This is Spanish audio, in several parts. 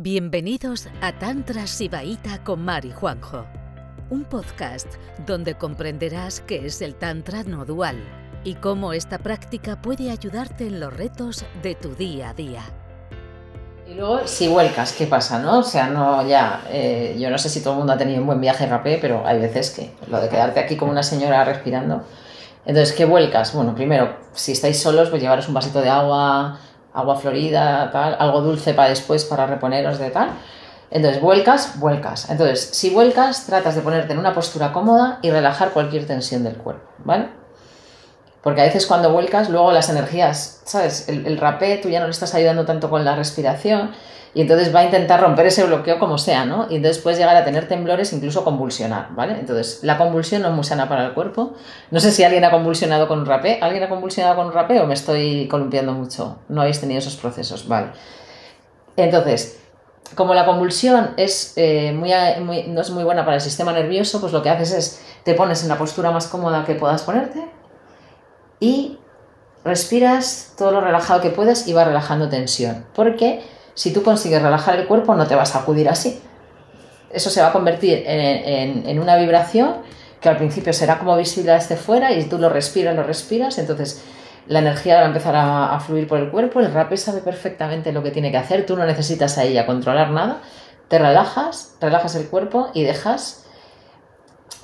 Bienvenidos a Tantra Sibaíta con Mari Juanjo, un podcast donde comprenderás qué es el Tantra no dual y cómo esta práctica puede ayudarte en los retos de tu día a día. Y luego, si vuelcas, ¿qué pasa? ¿no? O sea, no ya. Eh, yo no sé si todo el mundo ha tenido un buen viaje rapé, pero hay veces que lo de quedarte aquí como una señora respirando. Entonces, ¿qué vuelcas? Bueno, primero, si estáis solos, pues llevaros un vasito de agua, agua florida, tal, algo dulce para después, para reponeros de tal. Entonces, vuelcas, vuelcas. Entonces, si vuelcas, tratas de ponerte en una postura cómoda y relajar cualquier tensión del cuerpo, ¿vale? Porque a veces cuando vuelcas, luego las energías, ¿sabes? El, el rapé, tú ya no le estás ayudando tanto con la respiración y entonces va a intentar romper ese bloqueo como sea, ¿no? Y entonces puedes llegar a tener temblores, incluso convulsionar, ¿vale? Entonces, la convulsión no es muy sana para el cuerpo. No sé si alguien ha convulsionado con un rapé. ¿Alguien ha convulsionado con un rapé o me estoy columpiando mucho? No habéis tenido esos procesos, ¿vale? Entonces, como la convulsión es, eh, muy, no es muy buena para el sistema nervioso, pues lo que haces es te pones en la postura más cómoda que puedas ponerte y respiras todo lo relajado que puedas y vas relajando tensión. Porque si tú consigues relajar el cuerpo, no te vas a acudir así. Eso se va a convertir en, una vibración que al principio será como visible desde fuera y tú lo respiras, lo respiras, entonces la energía va a empezar a, fluir por el cuerpo, el rapé sabe perfectamente lo que tiene que hacer, tú no necesitas a ella controlar nada, te relajas, relajas el cuerpo y dejas,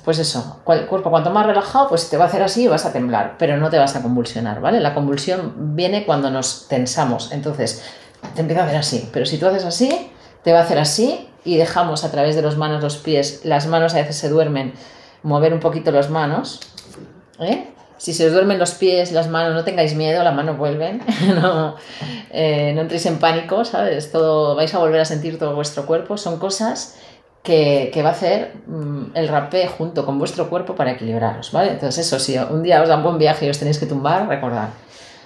pues eso, el cuerpo cuanto más relajado, pues te va a hacer así y vas a temblar, pero no te vas a convulsionar, ¿vale? La convulsión viene cuando nos tensamos, entonces te empieza a hacer así. Pero si tú haces así, te va a hacer así y dejamos a través de los manos, los pies, las manos a veces se duermen, mover un poquito las manos. ¿eh? Si se os duermen los pies, las manos, no tengáis miedo, las manos vuelven, no, eh, no entréis en pánico, ¿sabes? Todo, vais a volver a sentir todo vuestro cuerpo. Son cosas que, que, va a hacer mm, el rapé junto con vuestro cuerpo para equilibraros, ¿vale? Entonces eso, si un día os da un buen viaje y os tenéis que tumbar, recordad,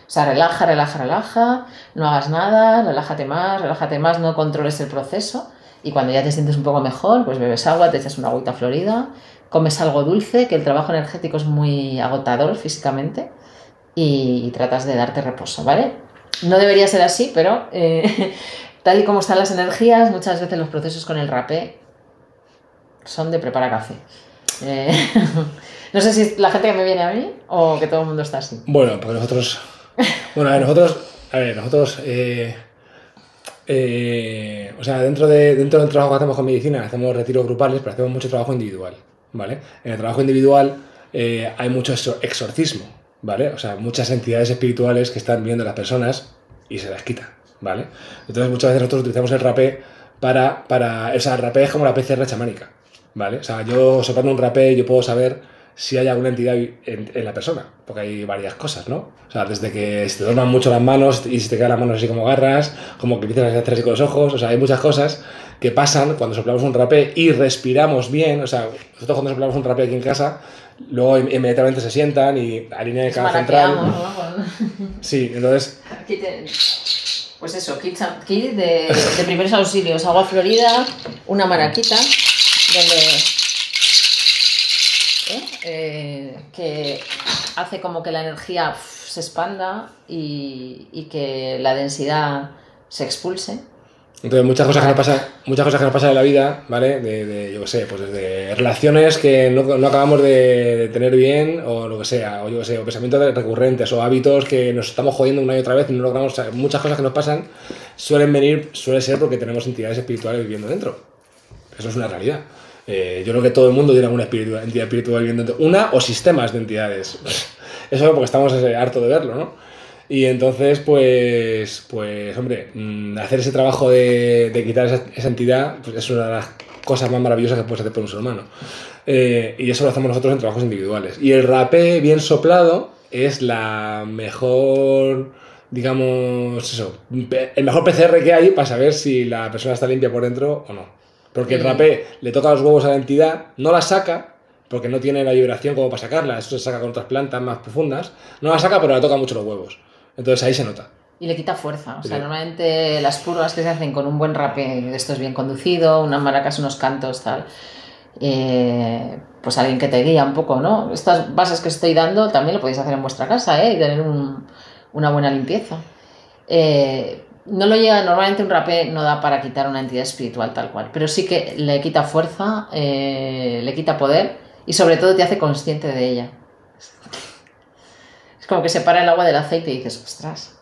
o sea, relaja, relaja, relaja, no hagas nada, relájate más, relájate más, no controles el proceso. Y cuando ya te sientes un poco mejor, pues bebes agua, te echas una agüita florida, comes algo dulce, que el trabajo energético es muy agotador físicamente, y, tratas de darte reposo, ¿vale? No debería ser así, pero eh, tal y como están las energías, muchas veces los procesos con el rapé son de preparar café. Eh, no sé si es la gente que me viene a mí o que todo el mundo está así. Bueno, porque nosotros bueno, a ver, nosotros, a ver, nosotros, eh, eh, o sea, dentro, de, dentro del trabajo que hacemos con medicina, hacemos retiros grupales, pero hacemos mucho trabajo individual, ¿vale? En el trabajo individual eh, hay mucho exorcismo, ¿vale? O sea, muchas entidades espirituales que están viendo a las personas y se las quitan, ¿vale? Entonces muchas veces nosotros utilizamos el rapé para, para, o sea, el rapé es como la PCR chamánica, ¿vale? O sea, yo soplando un rapé yo puedo saber si hay alguna entidad en, la persona, porque hay varias cosas, ¿no? O sea, desde que se te duerman mucho las manos y si te quedan las manos así como garras, como que empiezas a hacer así con los ojos, o sea, hay muchas cosas que pasan cuando soplamos un rapé y respiramos bien, o sea, nosotros cuando soplamos un rapé aquí en casa, luego inmediatamente se sientan y alinean el canal central. ¿no? Sí, entonces... Pues eso, kit, de, de primeros auxilios, agua florida, una maraquita, donde eh, que hace como que la energía se expanda y, que la densidad se expulse. Entonces, muchas cosas que nos pasan, muchas cosas que nos pasan en la vida, ¿vale? De, yo qué sé, pues desde relaciones que no, acabamos de tener bien, o lo que sea, o yo qué sé, o pensamientos recurrentes, o hábitos que nos estamos jodiendo una y otra vez y no logramos. muchas cosas que nos pasan suelen venir, suele ser porque tenemos entidades espirituales viviendo dentro. Eso es una realidad. Eh, yo creo que todo el mundo tiene alguna entidad espiritual viviendo una o sistemas de entidades. Eso porque estamos harto de verlo, ¿no? Y entonces, pues, pues hombre, mm, hacer ese trabajo de, quitar esa, entidad pues es una de las cosas más maravillosas que puedes hacer por un ser humano. Eh, y eso lo hacemos nosotros en trabajos individuales. Y el rapé bien soplado es la mejor, digamos, eso, el mejor PCR que hay para saber si la persona está limpia por dentro o no. Porque el rapé le toca los huevos a la entidad, no la saca, porque no tiene la vibración como para sacarla, eso se saca con otras plantas más profundas, no la saca pero le toca mucho los huevos. Entonces ahí se nota. Y le quita fuerza. O sea, normalmente las purgas que se hacen con un buen rapé, esto es bien conducido, unas maracas, unos cantos, tal. Eh, pues alguien que te guía un poco, ¿no? Estas bases que estoy dando también lo podéis hacer en vuestra casa, ¿eh? Y tener una buena limpieza. Eh, no lo llega, normalmente un rapé no da para quitar una entidad espiritual tal cual, pero sí que le quita fuerza, eh, le quita poder y sobre todo te hace consciente de ella. Es como que separa el agua del aceite y dices, ostras,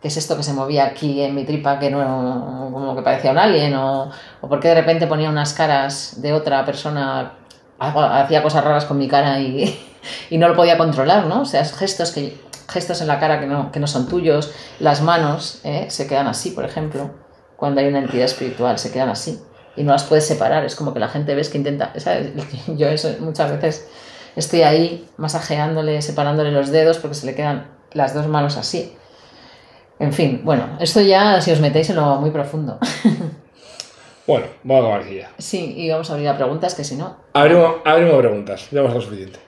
¿qué es esto que se movía aquí en mi tripa que no, como que parecía un alien? O, o por qué de repente ponía unas caras de otra persona, hacía cosas raras con mi cara y, y no lo podía controlar, ¿no? O sea, gestos que gestos en la cara que no, que no son tuyos, las manos ¿eh? se quedan así, por ejemplo, cuando hay una entidad espiritual, se quedan así y no las puedes separar, es como que la gente ves que intenta, yo eso muchas veces estoy ahí masajeándole, separándole los dedos porque se le quedan las dos manos así. En fin, bueno, esto ya si os metéis en lo muy profundo. Bueno, vamos a acabar aquí ya. Sí, y vamos a abrir a preguntas que si no... Abrimos, abrimos preguntas, ya hemos lo suficiente.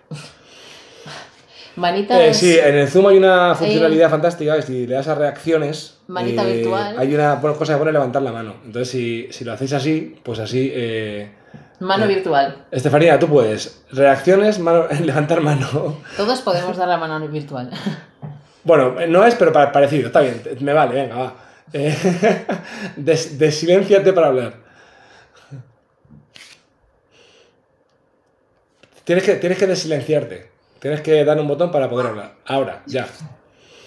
Manitas. Eh, sí, en el Zoom hay una funcionalidad fantástica, si le das a reacciones. Manita eh, virtual. Hay una cosa que pone levantar la mano. Entonces, si, si lo hacéis así, pues así. eh, Mano virtual. Estefanía, tú puedes. Reacciones, mano- levantar mano. Todos podemos dar la mano virtual. Bueno, no es, pero pa- parecido. Está bien, me vale, venga, va. Des- desilénciate para hablar. Tienes que, tienes que desilenciarte. Tienes que dar un botón para poder hablar. Ahora, ya.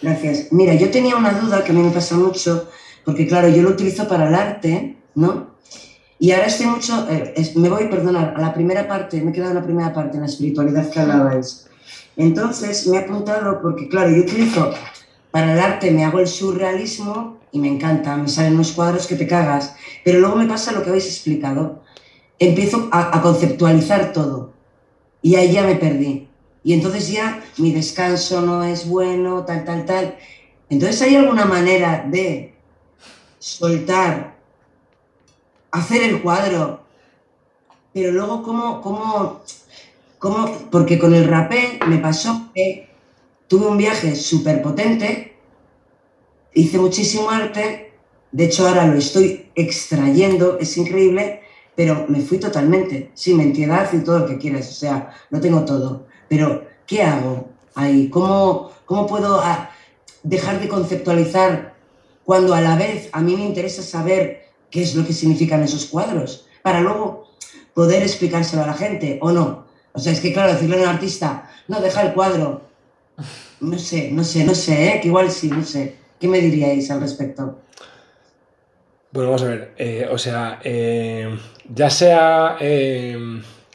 Gracias. Mira, yo tenía una duda que a mí me pasa mucho, porque claro, yo lo utilizo para el arte, ¿no? Y ahora estoy mucho, eh, es- me voy, perdonar, a la primera parte, me he quedado en la primera parte, en la espiritualidad que hablabais. Entonces me he apuntado porque, claro, yo utilizo para el arte, me hago el surrealismo y me encanta, me salen unos cuadros que te cagas, pero luego me pasa lo que habéis explicado. Empiezo a, a conceptualizar todo y ahí ya me perdí. Y entonces ya mi descanso no es bueno, tal, tal, tal. Entonces hay alguna manera de soltar, hacer el cuadro, pero luego cómo, cómo, cómo, porque con el rapé me pasó que tuve un viaje súper potente, hice muchísimo arte, de hecho ahora lo estoy extrayendo, es increíble, pero me fui totalmente, sin entidad y todo lo que quieras, o sea, lo tengo todo. Pero, ¿qué hago ahí? ¿Cómo, cómo puedo ah, dejar de conceptualizar cuando a la vez a mí me interesa saber qué es lo que significan esos cuadros? Para luego poder explicárselo a la gente, ¿o no? O sea, es que claro, decirle a un artista, no, deja el cuadro. No sé, no sé, no sé, ¿eh? que igual sí, no sé. ¿Qué me diríais al respecto? Bueno, vamos a ver. eh, o sea, eh, ya sea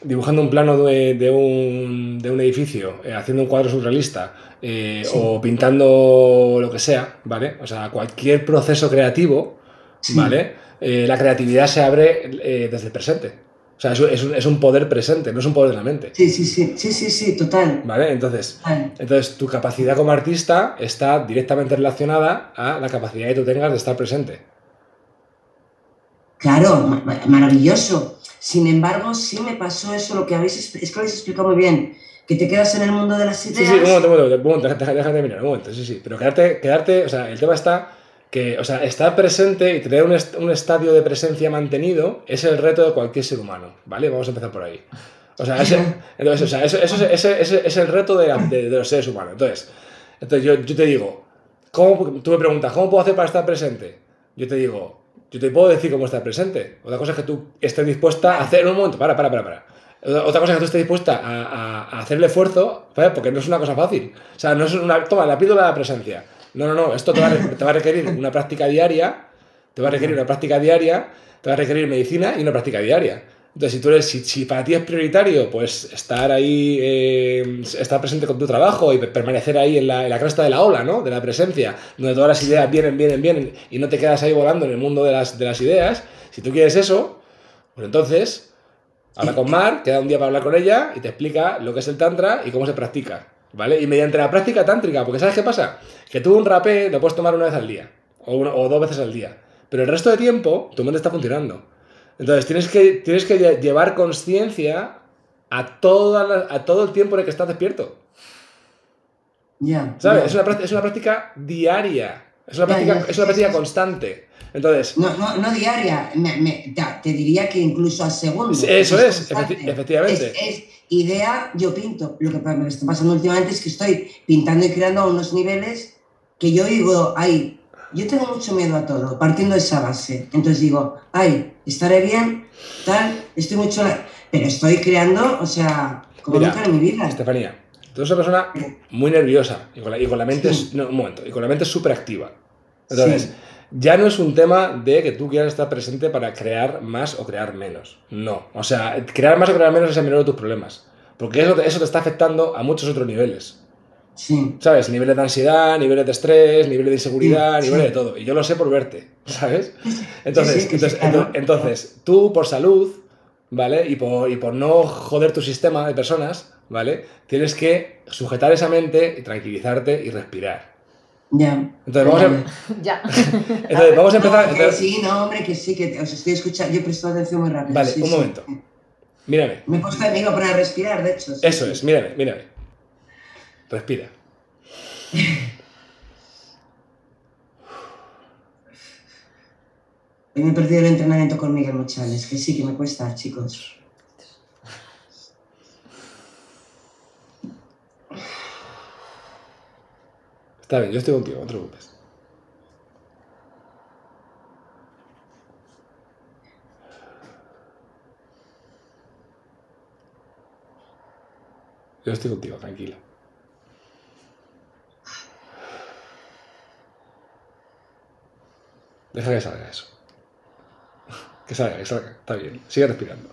dibujando un plano de, de un, de un edificio, eh, haciendo un cuadro surrealista eh, Sí. o pintando lo que sea, ¿vale? O sea, cualquier proceso creativo, Sí. ¿vale? Eh, la creatividad se abre eh, desde el presente. O sea, es, un- es un, es un poder presente, no es un poder de la mente. Sí, sí, sí, sí, sí, sí, total. ¿Vale? Entonces, total. entonces, tu capacidad como artista está directamente relacionada a la capacidad que tú tengas de estar presente. Claro, ma- ma- maravilloso. Sin embargo, sí me pasó eso, lo que habéis, es que lo habéis explicado muy bien, que te quedas en el mundo de las Sí, ideas. sí, un momento, un momento, un momento, de terminar, un momento, sí, sí. Pero quedarte, quedarte, o sea, el tema está que, o sea, estar presente y tener un, est- un estadio de presencia mantenido es el reto de cualquier ser humano, ¿vale? Vamos a empezar por ahí. O sea, ese, entonces, o sea, eso, eso es, ese, ese es el reto de, la- de- de los seres humanos. Entonces, entonces yo, yo te digo, ¿cómo, tú me preguntas, ¿cómo puedo hacer para estar presente? Yo te digo, yo te puedo decir cómo estar presente. Otra cosa es que tú estés dispuesta a hacer, un momento, para, para, para, para. Otra cosa es que tú estés dispuesta a, a- hacer el esfuerzo, porque no es una cosa fácil. O sea, no es una. Toma, la píldora de la presencia. No, no, no. Esto te va, te va a requerir una práctica diaria, te va a requerir una práctica diaria, te va a requerir medicina y una práctica diaria. Entonces, si, tú eres, si, si para ti es prioritario, pues estar ahí, eh, estar presente con tu trabajo y pe- permanecer ahí en la, en la cresta de la ola, ¿no? De la presencia, donde todas las ideas vienen, vienen, vienen y no te quedas ahí volando en el mundo de las, de las ideas. Si tú quieres eso, pues entonces habla con Mar, queda un día para hablar con ella y te explica lo que es el Tantra y cómo se practica, ¿vale? Y mediante la práctica tántrica, porque ¿sabes qué pasa? Que tú un rapé lo puedes tomar una vez al día o, una- o dos veces al día, pero el resto de tiempo tu mente está funcionando. Entonces tienes que, tienes que lle- llevar conciencia a, toda la- a todo el tiempo en el que estás despierto. Ya. ¿Sabes? Es, una, práctica- es una práctica diaria. Es una práctica, es una práctica constante. Entonces, No, no, no diaria, me- me- te, diría que incluso al segundo. Eso es, efecti- efectivamente. Es, es idea, yo pinto. Lo que me está pasando últimamente es que estoy pintando y creando a unos niveles que yo digo, ay, yo tengo mucho miedo a todo, partiendo de esa base. Entonces digo, ay, estaré bien, tal, estoy mucho... Pero estoy creando, o sea, como Mira, nunca en mi vida. Estefanía, tú eres una persona muy nerviosa y con la, y con la mente, no, un momento, y con la mente súper activa. Entonces, Sí. ya no es un tema de que tú quieras estar presente para crear más o crear menos. No. O sea, crear más o crear menos es el menor de tus problemas. Porque eso, eso te está afectando a muchos otros niveles. Sí, ¿Sabes? Niveles de ansiedad, niveles de estrés, niveles de inseguridad, Sí, sí. niveles de todo. Y yo lo sé por verte, ¿sabes? Entonces, sí, sí, entonces, claro. entonces, tú por salud, ¿vale? Y por, y por no joder tu sistema de personas, ¿vale? Tienes que sujetar esa mente y tranquilizarte y respirar. ya. Entonces, vamos a, Ya. entonces, vamos a empezar. No, que entonces- sí, no, hombre, que sí, que os estoy escuchando. Yo presto atención muy rápido. Vale, sí, un sí. momento. Mírame. Me he puesto me iba a poner a respirar, de hecho. sí, Eso sí. es, mírame, mírame. Respira. Hoy me he perdido el entrenamiento con Miguel Mochales, que sí que me cuesta, chicos. Está bien, yo estoy contigo, no te preocupes. Yo estoy contigo, tranquila. Deja que salga eso. Que salga, que salga. Está bien. Sigue respirando.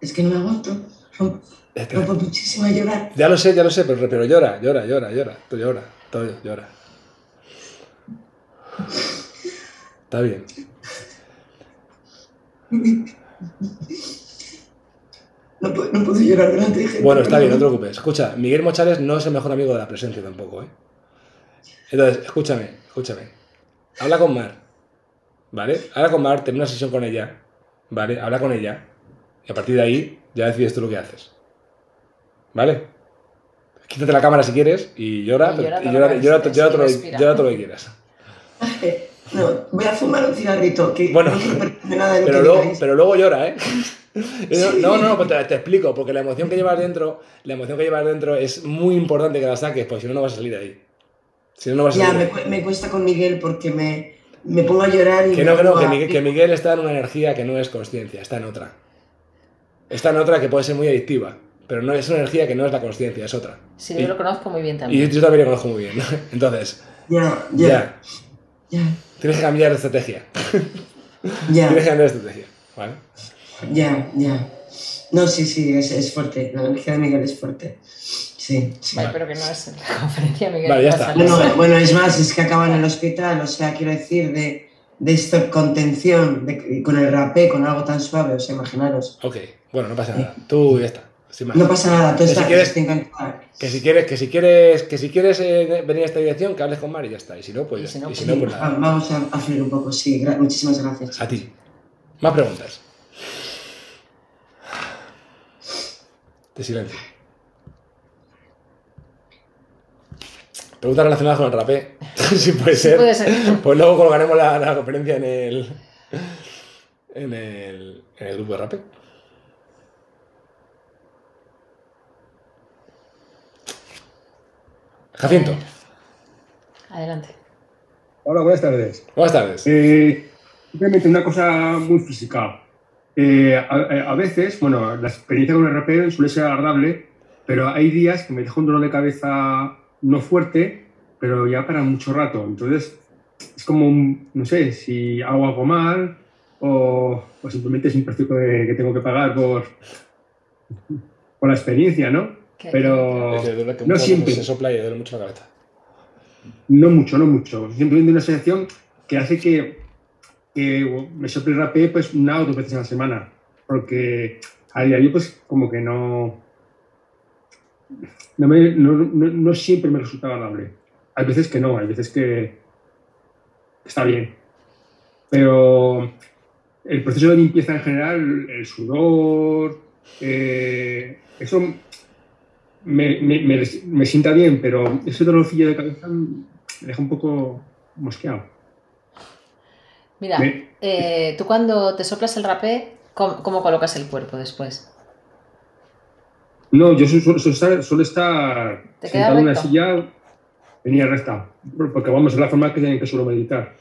Es que no me aguanto. Rompo, rompo muchísimo a llorar. Ya lo sé, ya lo sé, pero, pero llora, llora, llora, llora. Tú llora, todo llora. Está bien. No, puedo- no puedo llorar delante de gente. Bueno, está bien, no te preocupes. Escucha, Miguel Mochales no es el mejor amigo de la presencia tampoco, ¿eh? Entonces, escúchame, escúchame. Habla con Mar, ¿vale? Habla con Mar, ten una sesión con ella, ¿vale? Habla con ella. Y a partir de ahí ya decides tú lo que haces. ¿Vale? Quítate la cámara si quieres y llora, Y pero- llora y llora, llora- llora todo lo que quieras. No, voy a fumar un cigarrito. Que Bueno, no nada de lo Pero que luego, pero luego llora, ¿eh? No, no, no, pues te, te explico, porque la emoción que llevas dentro, la emoción que llevas dentro es muy importante que la saques, porque si no, no vas a salir de ahí. Si no, no vas a Ya, salir me, me cuesta con Miguel porque me, me pongo a llorar y. Que no, que no, que a- Miguel, que Miguel está en una energía que no es consciencia, está en otra. Está en otra que puede ser muy adictiva, pero no es una energía que no es la consciencia, es otra. Sí, y, yo lo conozco muy bien y también. yo también lo conozco muy bien. Entonces, Ya, ya, ya, ya, tienes que cambiar de estrategia. ya, Tienes que cambiar de estrategia, ¿vale? ya, ya. No, sí, sí, es, es fuerte. La energía de Miguel es fuerte. Sí, sí. Vale, pero que no es la conferencia, Miguel. Vale, ya pasa está. nada. Bueno, es más, es que acaba en el hospital, o sea, quiero decir, de, de esta contención, de, con el rapé, con algo tan suave, o sea, imaginaros. Ok, bueno, no pasa nada. Tú ya está. No pasa nada, tú Que si estás quieres-. Que si quieres, que si quieres, que si quieres eh, venir a esta dirección, que hables con Mari y ya está. Y si no, pues, Y si no, y si pues no, pues nada. Vamos a, a fluir un poco, sí. gra- muchísimas gracias. A ti. Más preguntas. De silencio. Preguntas relacionadas con el rapé. si puede ser. Puede ser. Pues luego colgaremos la, la conferencia en el, en el. en el grupo de rapé. Jacinto. Adelante. Hola, buenas tardes. Buenas tardes. Eh, simplemente una cosa muy física. Eh, a, a veces, bueno, la experiencia con el rapeo suele ser agradable, pero hay días que me deja un dolor de cabeza no fuerte, pero ya para mucho rato. Entonces, es como, un- no sé, si hago algo mal o, o simplemente es un precio que, que tengo que pagar por, por la experiencia, ¿no? ¿Qué- Pero no siempre. Se sopla y duele mucho la cabeza. No mucho, no mucho. Simplemente una sensación que hace que, que me sople el rapé pues una o dos veces a la semana. Porque a diario pues como que no... No, me- no, no- no siempre me resulta agradable. Hay veces que no, hay veces que está bien. Pero el proceso de limpieza en general, el sudor, eh, eso me, me, me, me sienta bien, pero ese dolorcillo de cabeza me deja un poco mosqueado. Mira, eh, tú cuando te soplas el rapé, ¿cómo, cómo colocas el cuerpo después? No, yo su- suelo, estar, suelo estar ¿Te queda sentado en una silla en línea recta, porque vamos, es la forma que, que suelo meditar.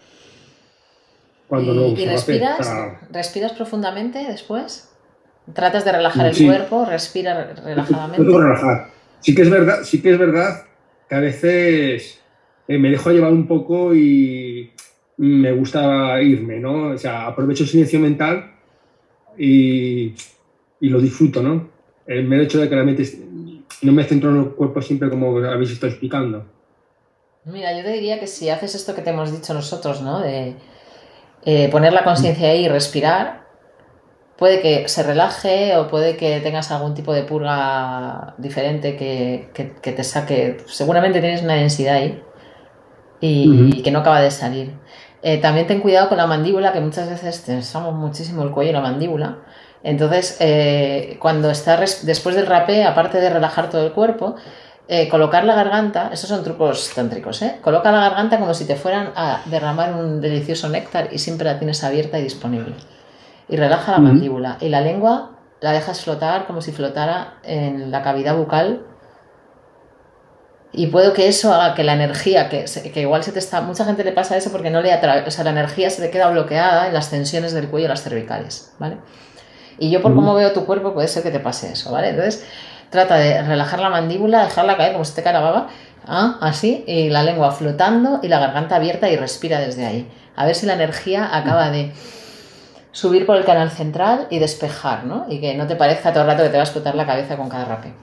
Cuando no ¿Y, uso y respiras? ¿Respiras profundamente después? ¿Tratas de relajar el Sí. cuerpo? ¿Respira relajadamente? relajar. Sí que es verdad, sí que es verdad que a veces eh, me dejo llevar un poco y me gusta irme, ¿no? O sea, aprovecho el silencio mental y, y lo disfruto, ¿no? El mero hecho de que realmente es- no me centro en el cuerpo siempre como habéis estado explicando. Mira, yo te diría que si haces esto que te hemos dicho nosotros, ¿no? De eh, poner la conciencia ahí y respirar, puede que se relaje o puede que tengas algún tipo de purga diferente que, que- que te saque. Seguramente tienes una densidad ahí y, que no acaba de salir. Eh, también ten cuidado con la mandíbula, que muchas veces tensamos muchísimo el cuello y la mandíbula. Entonces, eh, cuando está después del rapé, aparte de relajar todo el cuerpo, eh, colocar la garganta, esos son trucos tántricos, ¿eh? Coloca la garganta como si te fueran a derramar un delicioso néctar y siempre la tienes abierta y disponible. Y relaja la mandíbula. Y la lengua la dejas flotar como si flotara en la cavidad bucal. Y puedo que eso haga que la energía, que, que igual se te está. Mucha gente le pasa eso porque no le atrae. O sea, la energía se le queda bloqueada en las tensiones del cuello y las cervicales, ¿vale? Y yo, por cómo veo tu cuerpo, puede ser que te pase eso, ¿vale? Entonces, trata de relajar la mandíbula, dejarla caer como si te cae la baba, ¿ah? así, y la lengua flotando y la garganta abierta y respira desde ahí. A ver si la energía acaba de subir por el canal central y despejar, ¿no? Y que no te parezca todo el rato que te va a explotar la cabeza con cada rape.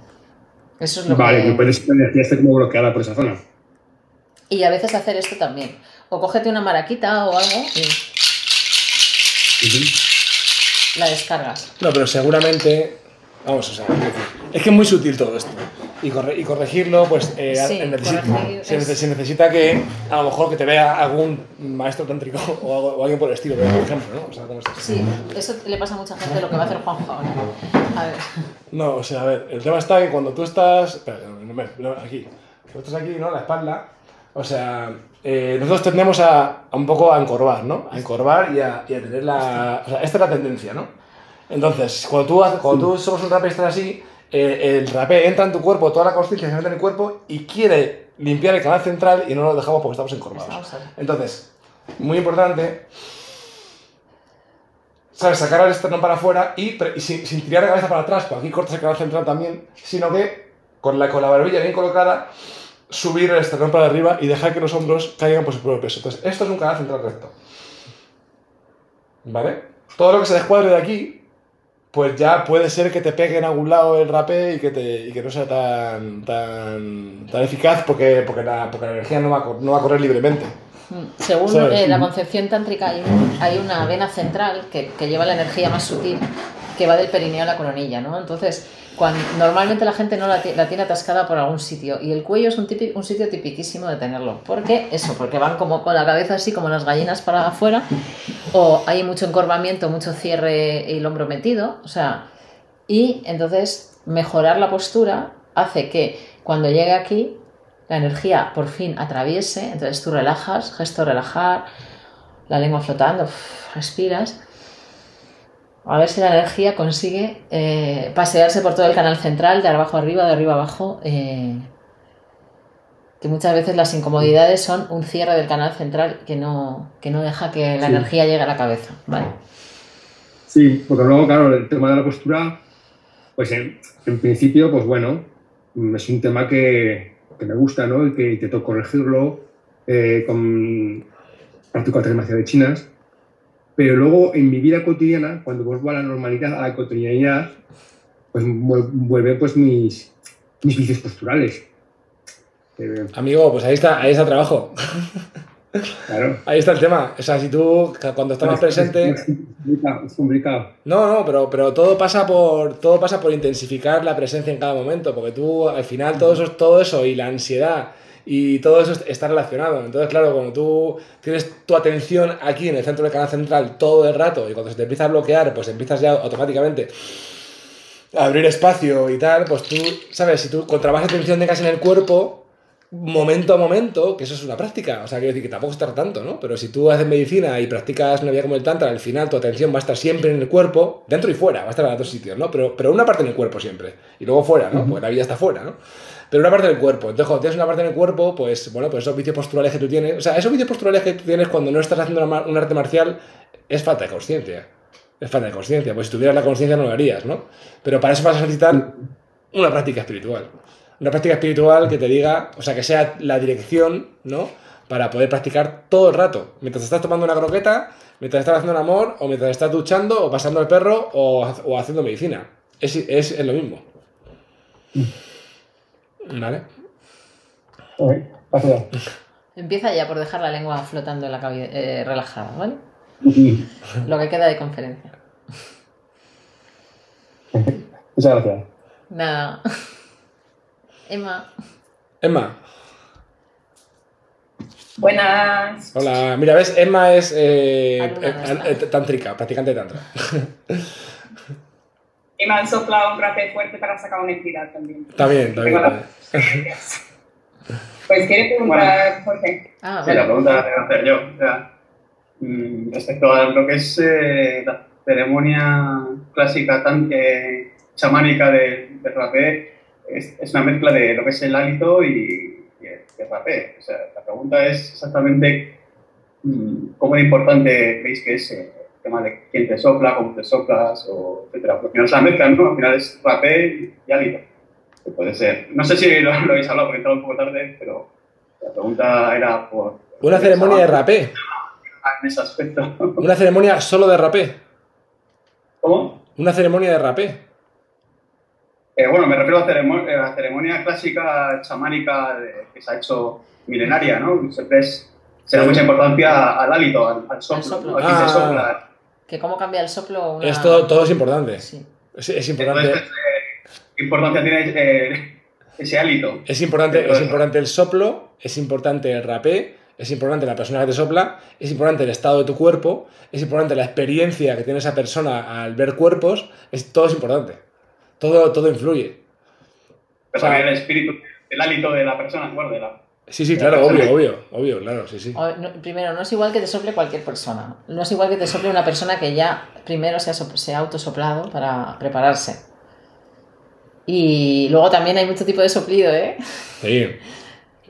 Eso es lo Vale, que... que puede ser que la energía esté como bloqueada por esa zona. Y a veces hacer esto también. O cógete una maraquita o algo y la descargas. No, pero seguramente. Vamos, o sea, es que es muy sutil todo esto. Y, corre- y corregirlo, pues eh, Sí, necesita- corregir se, es- se necesita que a lo mejor que te vea algún maestro tántrico o, algo- o alguien por el estilo, por ejemplo, ¿no? O sea, ¿cómo estás? Sí, eso le pasa a mucha gente lo que va a hacer Juanjo ahora. A ver. No, o sea, a ver, el tema está que cuando tú estás. Espera, no, no, aquí. Cuando estás aquí, ¿no? La espalda. O sea, eh, nosotros tendemos a, a un poco a encorvar, ¿no? A encorvar y a, y a tener la. O sea, esta es la tendencia, ¿no? Entonces, cuando tú, cuando tú somos un rapé y estás así, eh, el rapé entra en tu cuerpo, toda la conciencia se mete en el cuerpo y quiere limpiar el canal central y no lo dejamos porque estamos encorvados. Entonces, muy importante, ¿sabes? Sacar el esternón para afuera y, pre- y sin, sin tirar la cabeza para atrás, porque aquí cortas el canal central también, sino que con la, con la barbilla bien colocada, subir el esternón para arriba y dejar que los hombros caigan por su propio peso. Entonces, esto es un canal central recto. ¿Vale? Todo lo que se descuadre de aquí, pues ya puede ser que te pegue en algún lado el rapé y que, te, y que no sea tan, tan, tan eficaz porque, porque, la, porque la energía no va, a no va a correr libremente. Mm, Según eh, la concepción tántrica, hay, hay una vena central que, que lleva la energía más sutil, que va del perineo a la coronilla, ¿no? Entonces, cuando, normalmente la gente no la, la tiene atascada por algún sitio y el cuello es un, un sitio tipiquísimo de tenerlo. ¿Por qué? Eso, porque van como con la cabeza así como las gallinas para afuera o hay mucho encorvamiento, mucho cierre y el hombro metido, o sea, y entonces mejorar la postura hace que cuando llegue aquí la energía por fin atraviese, entonces tú relajas, gesto relajar, la lengua flotando, respiras. A ver si la energía consigue eh, pasearse por todo el canal central, de abajo arriba, de arriba abajo. eh, que muchas veces las incomodidades son un cierre del canal central que no, que no deja que la Sí. energía llegue a la cabeza. ¿vale? Sí, porque luego, claro, el tema de la postura, pues en, en principio, pues bueno, mm, es un tema que, que me gusta, ¿no? Y que intento corregirlo eh, con practico artes marciales chinas. Pero luego, en mi vida cotidiana, cuando vuelvo a la normalidad, a la cotidianidad, pues vuel- vuelven pues mis, mis vicios posturales. Eh, Amigo, pues ahí está, ahí está el trabajo. claro. Ahí está el tema. O sea, si tú cuando estás más presente. Es, complicado, es complicado. No, no, pero, pero todo pasa por todo pasa por intensificar la presencia en cada momento, porque tú al final todo eso, todo eso y la ansiedad y todo eso está relacionado. Entonces, claro, cuando tú tienes tu atención aquí en el centro del canal central todo el rato y cuando se te empieza a bloquear, pues empiezas ya automáticamente a abrir espacio y tal, pues tú, ¿sabes? Si tú contra más atención tengas en el cuerpo, momento a momento, que eso es una práctica, o sea, quiero decir que tampoco estar tanto, ¿no? Pero si tú haces medicina y practicas una vida como el tantra, al final tu atención va a estar siempre en el cuerpo, dentro y fuera, va a estar en los dos sitios, ¿no? Pero, pero una parte en el cuerpo siempre, y luego fuera, ¿no? Pues la vida está fuera, ¿no? Pero una parte del cuerpo. Entonces, cuando tienes una parte en el cuerpo, pues, bueno, pues esos vicios posturales que tú tienes, o sea, esos vicios posturales que tú tienes cuando no estás haciendo un arte marcial, es falta de conciencia. Es falta de conciencia, pues si tuvieras la conciencia no lo harías, ¿no? Pero para eso vas a necesitar una práctica espiritual una práctica espiritual que te diga, o sea, que sea la dirección, ¿no? Para poder practicar todo el rato. Mientras estás tomando una croqueta, mientras estás haciendo un amor, o mientras estás duchando, o pasando el perro, o, haciendo medicina. Es, es, es, lo mismo. ¿Vale? Empieza ya por dejar la lengua flotando en la cabeza, eh, relajada, ¿vale? lo que queda de conferencia. Muchas gracias. Nada. Emma. Emma. Buenas. Hola, mira, ves, Emma es eh, eh, tántrica, practicante de tantra. y me han soplado un rapé fuerte para sacar una entidad también. Está bien, está bien. pues quiere preguntar, Jorge. Ah, sí, la pregunta la tengo que hacer yo. O sea, mm, respecto a lo que es eh, la ceremonia clásica tan, eh, chamánica de, de rapé, es, es, una mezcla de lo que es el hálito y, y, el, rapé. O sea, la pregunta es exactamente mmm, cómo de importante creéis que es el tema de quién te sopla, cómo te soplas, o etcétera. Porque al final es la mezcla, ¿no? Al final es rapé y hálito. Que puede ser. No sé si lo, lo habéis hablado porque he entrado un poco tarde, pero la pregunta era por. Una ceremonia de rapé. En ese aspecto. Una ceremonia solo de rapé. ¿Cómo? Una ceremonia de rapé. Eh, bueno, me refiero a, ceremonia, a la ceremonia clásica chamánica de, que se ha hecho milenaria, ¿no? Siempre es, se da mucha importancia al hálito, al, al soplo. Ah, se sopla. Que cómo cambia el soplo. Una... Esto todo es importante. Sí. Es, es, importante. Entonces, eh, ¿Qué importancia tiene eh, ese hálito? Es importante, es importante el soplo, es importante el rapé, es importante la persona que te sopla, es importante el estado de tu cuerpo, es importante la experiencia que tiene esa persona al ver cuerpos, es, todo es importante. Todo, todo influye. Pero o sea, también el espíritu, el hálito de la persona, bueno, de la... Sí, sí, claro, obvio, obvio, obvio, claro, sí, sí. O, no, primero, no es igual que te sople cualquier persona. No es igual que te sople una persona que ya primero se ha, se ha autosoplado para prepararse. Y luego también hay mucho tipo de soplido, ¿eh? Sí.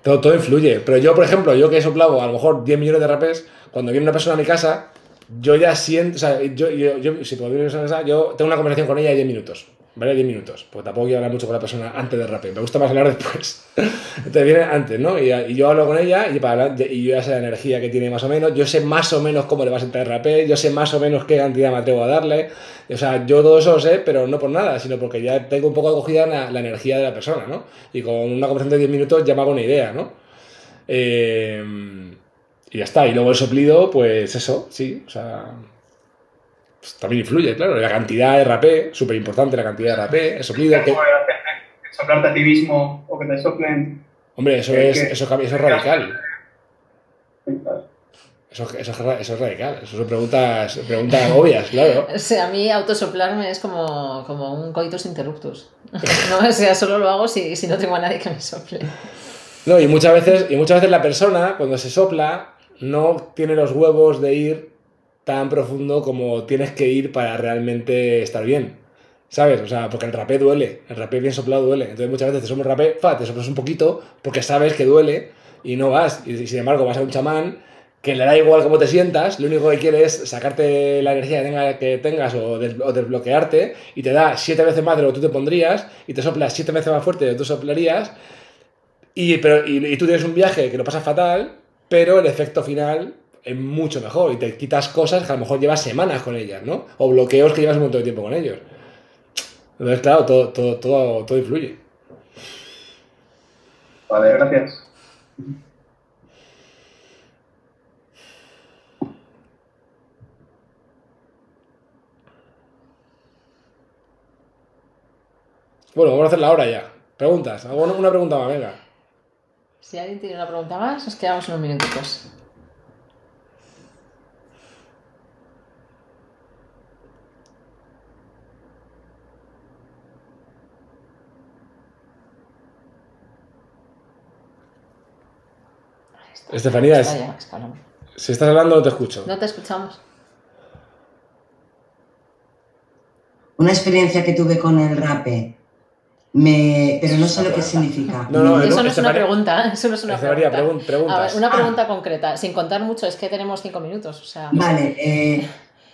Todo, todo influye. Pero yo, por ejemplo, yo que he soplado a lo mejor 10 millones de rapés, cuando viene una persona a mi casa, yo ya siento, o sea, yo, yo, yo si puedo vivir en casa, yo tengo una conversación con ella de 10 minutos. ¿Vale? 10 minutos, porque tampoco quiero hablar mucho con la persona antes del rapé, me gusta más hablar después. Entonces viene antes, ¿no? Y, y, yo hablo con ella y, para hablar, y yo ya sé la energía que tiene más o menos, yo sé más o menos cómo le va a sentar el rapé, yo sé más o menos qué cantidad me atrevo a darle, o sea, yo todo eso lo sé, pero no por nada, sino porque ya tengo un poco acogida la, la energía de la persona, ¿no? Y con una conversación de 10 minutos ya me hago una idea, ¿no? Eh, y ya está, y luego el soplido, pues eso, sí, o sea pues también influye, claro. La cantidad de rapé, súper importante la cantidad de rapé, el soplido. Que... Soplarte a ti mismo o que te soplen. Hombre, eso, es, que... eso, eso es radical. Eso, eso, eso, es radical, eso son preguntas, preguntas obvias, claro. O sea, a mí autosoplarme es como, como un coitus interruptus. No, o sea, solo lo hago si, si no tengo a nadie que me sople. No, y muchas veces, y muchas veces la persona, cuando se sopla, no tiene los huevos de ir tan profundo como tienes que ir para realmente estar bien. ¿Sabes? O sea, porque el rapé duele. El rapé bien soplado duele. Entonces muchas veces te somos rapé, fa, te soplas un poquito porque sabes que duele y no vas. Y sin embargo vas a un chamán que le da igual cómo te sientas, lo único que quiere es sacarte la energía que, tenga, que tengas o, des, o, desbloquearte y te da siete veces más de lo que tú te pondrías y te soplas siete veces más fuerte de lo que tú soplarías y, pero, y, y tú tienes un viaje que lo pasas fatal, pero el efecto final es mucho mejor y te quitas cosas que a lo mejor llevas semanas con ellas, ¿no? O bloqueos que llevas un montón de tiempo con ellos. Entonces, claro, todo, todo, todo, todo influye. Vale, gracias. Bueno, vamos a hacer la hora ya. Preguntas. Hago una pregunta más, venga. Si alguien tiene una pregunta más, nos quedamos unos minutitos. Estefanía, es- si estás hablando no te escucho. No te escuchamos. Una experiencia que tuve con el rape, me... pero no sé lo que significa. No, no, Eso no es una pregunta, eso no es una Estefanía, pregunta. pregun- preguntas. A ver, una pregunta concreta, sin contar mucho, es que tenemos cinco minutos, o sea... Vale, eh,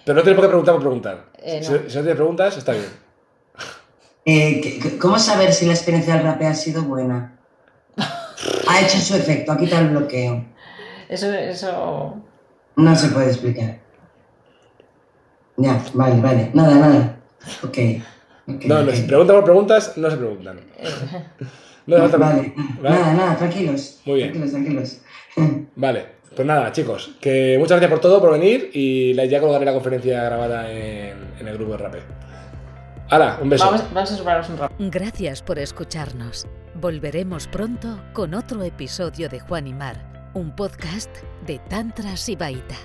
Pero no tienes por qué preguntar por preguntar. Eh, si, no. si no tienes preguntas, está bien. eh, ¿qué- ¿cómo saber si la experiencia del rape ha sido buena? Ha hecho su efecto, ha quitado el bloqueo. Eso, eso... No se puede explicar. Ya, vale, vale. Nada, nada. Ok. ok, No, no, ok. si preguntas por preguntas, no se preguntan. No hace falta- Vale, ¿Vale? nada, nada, tranquilos. Muy bien. Tranquilos, tranquilos. Vale, pues nada, chicos, que muchas gracias por todo, por venir y la- ya colgaré la conferencia grabada en, en el grupo de Rapé. Hala, un beso. vamos, vamos a superarnos un rato. Gracias por escucharnos. Volveremos pronto con otro episodio de Juan y Mar, un podcast de Tantra Sibaita.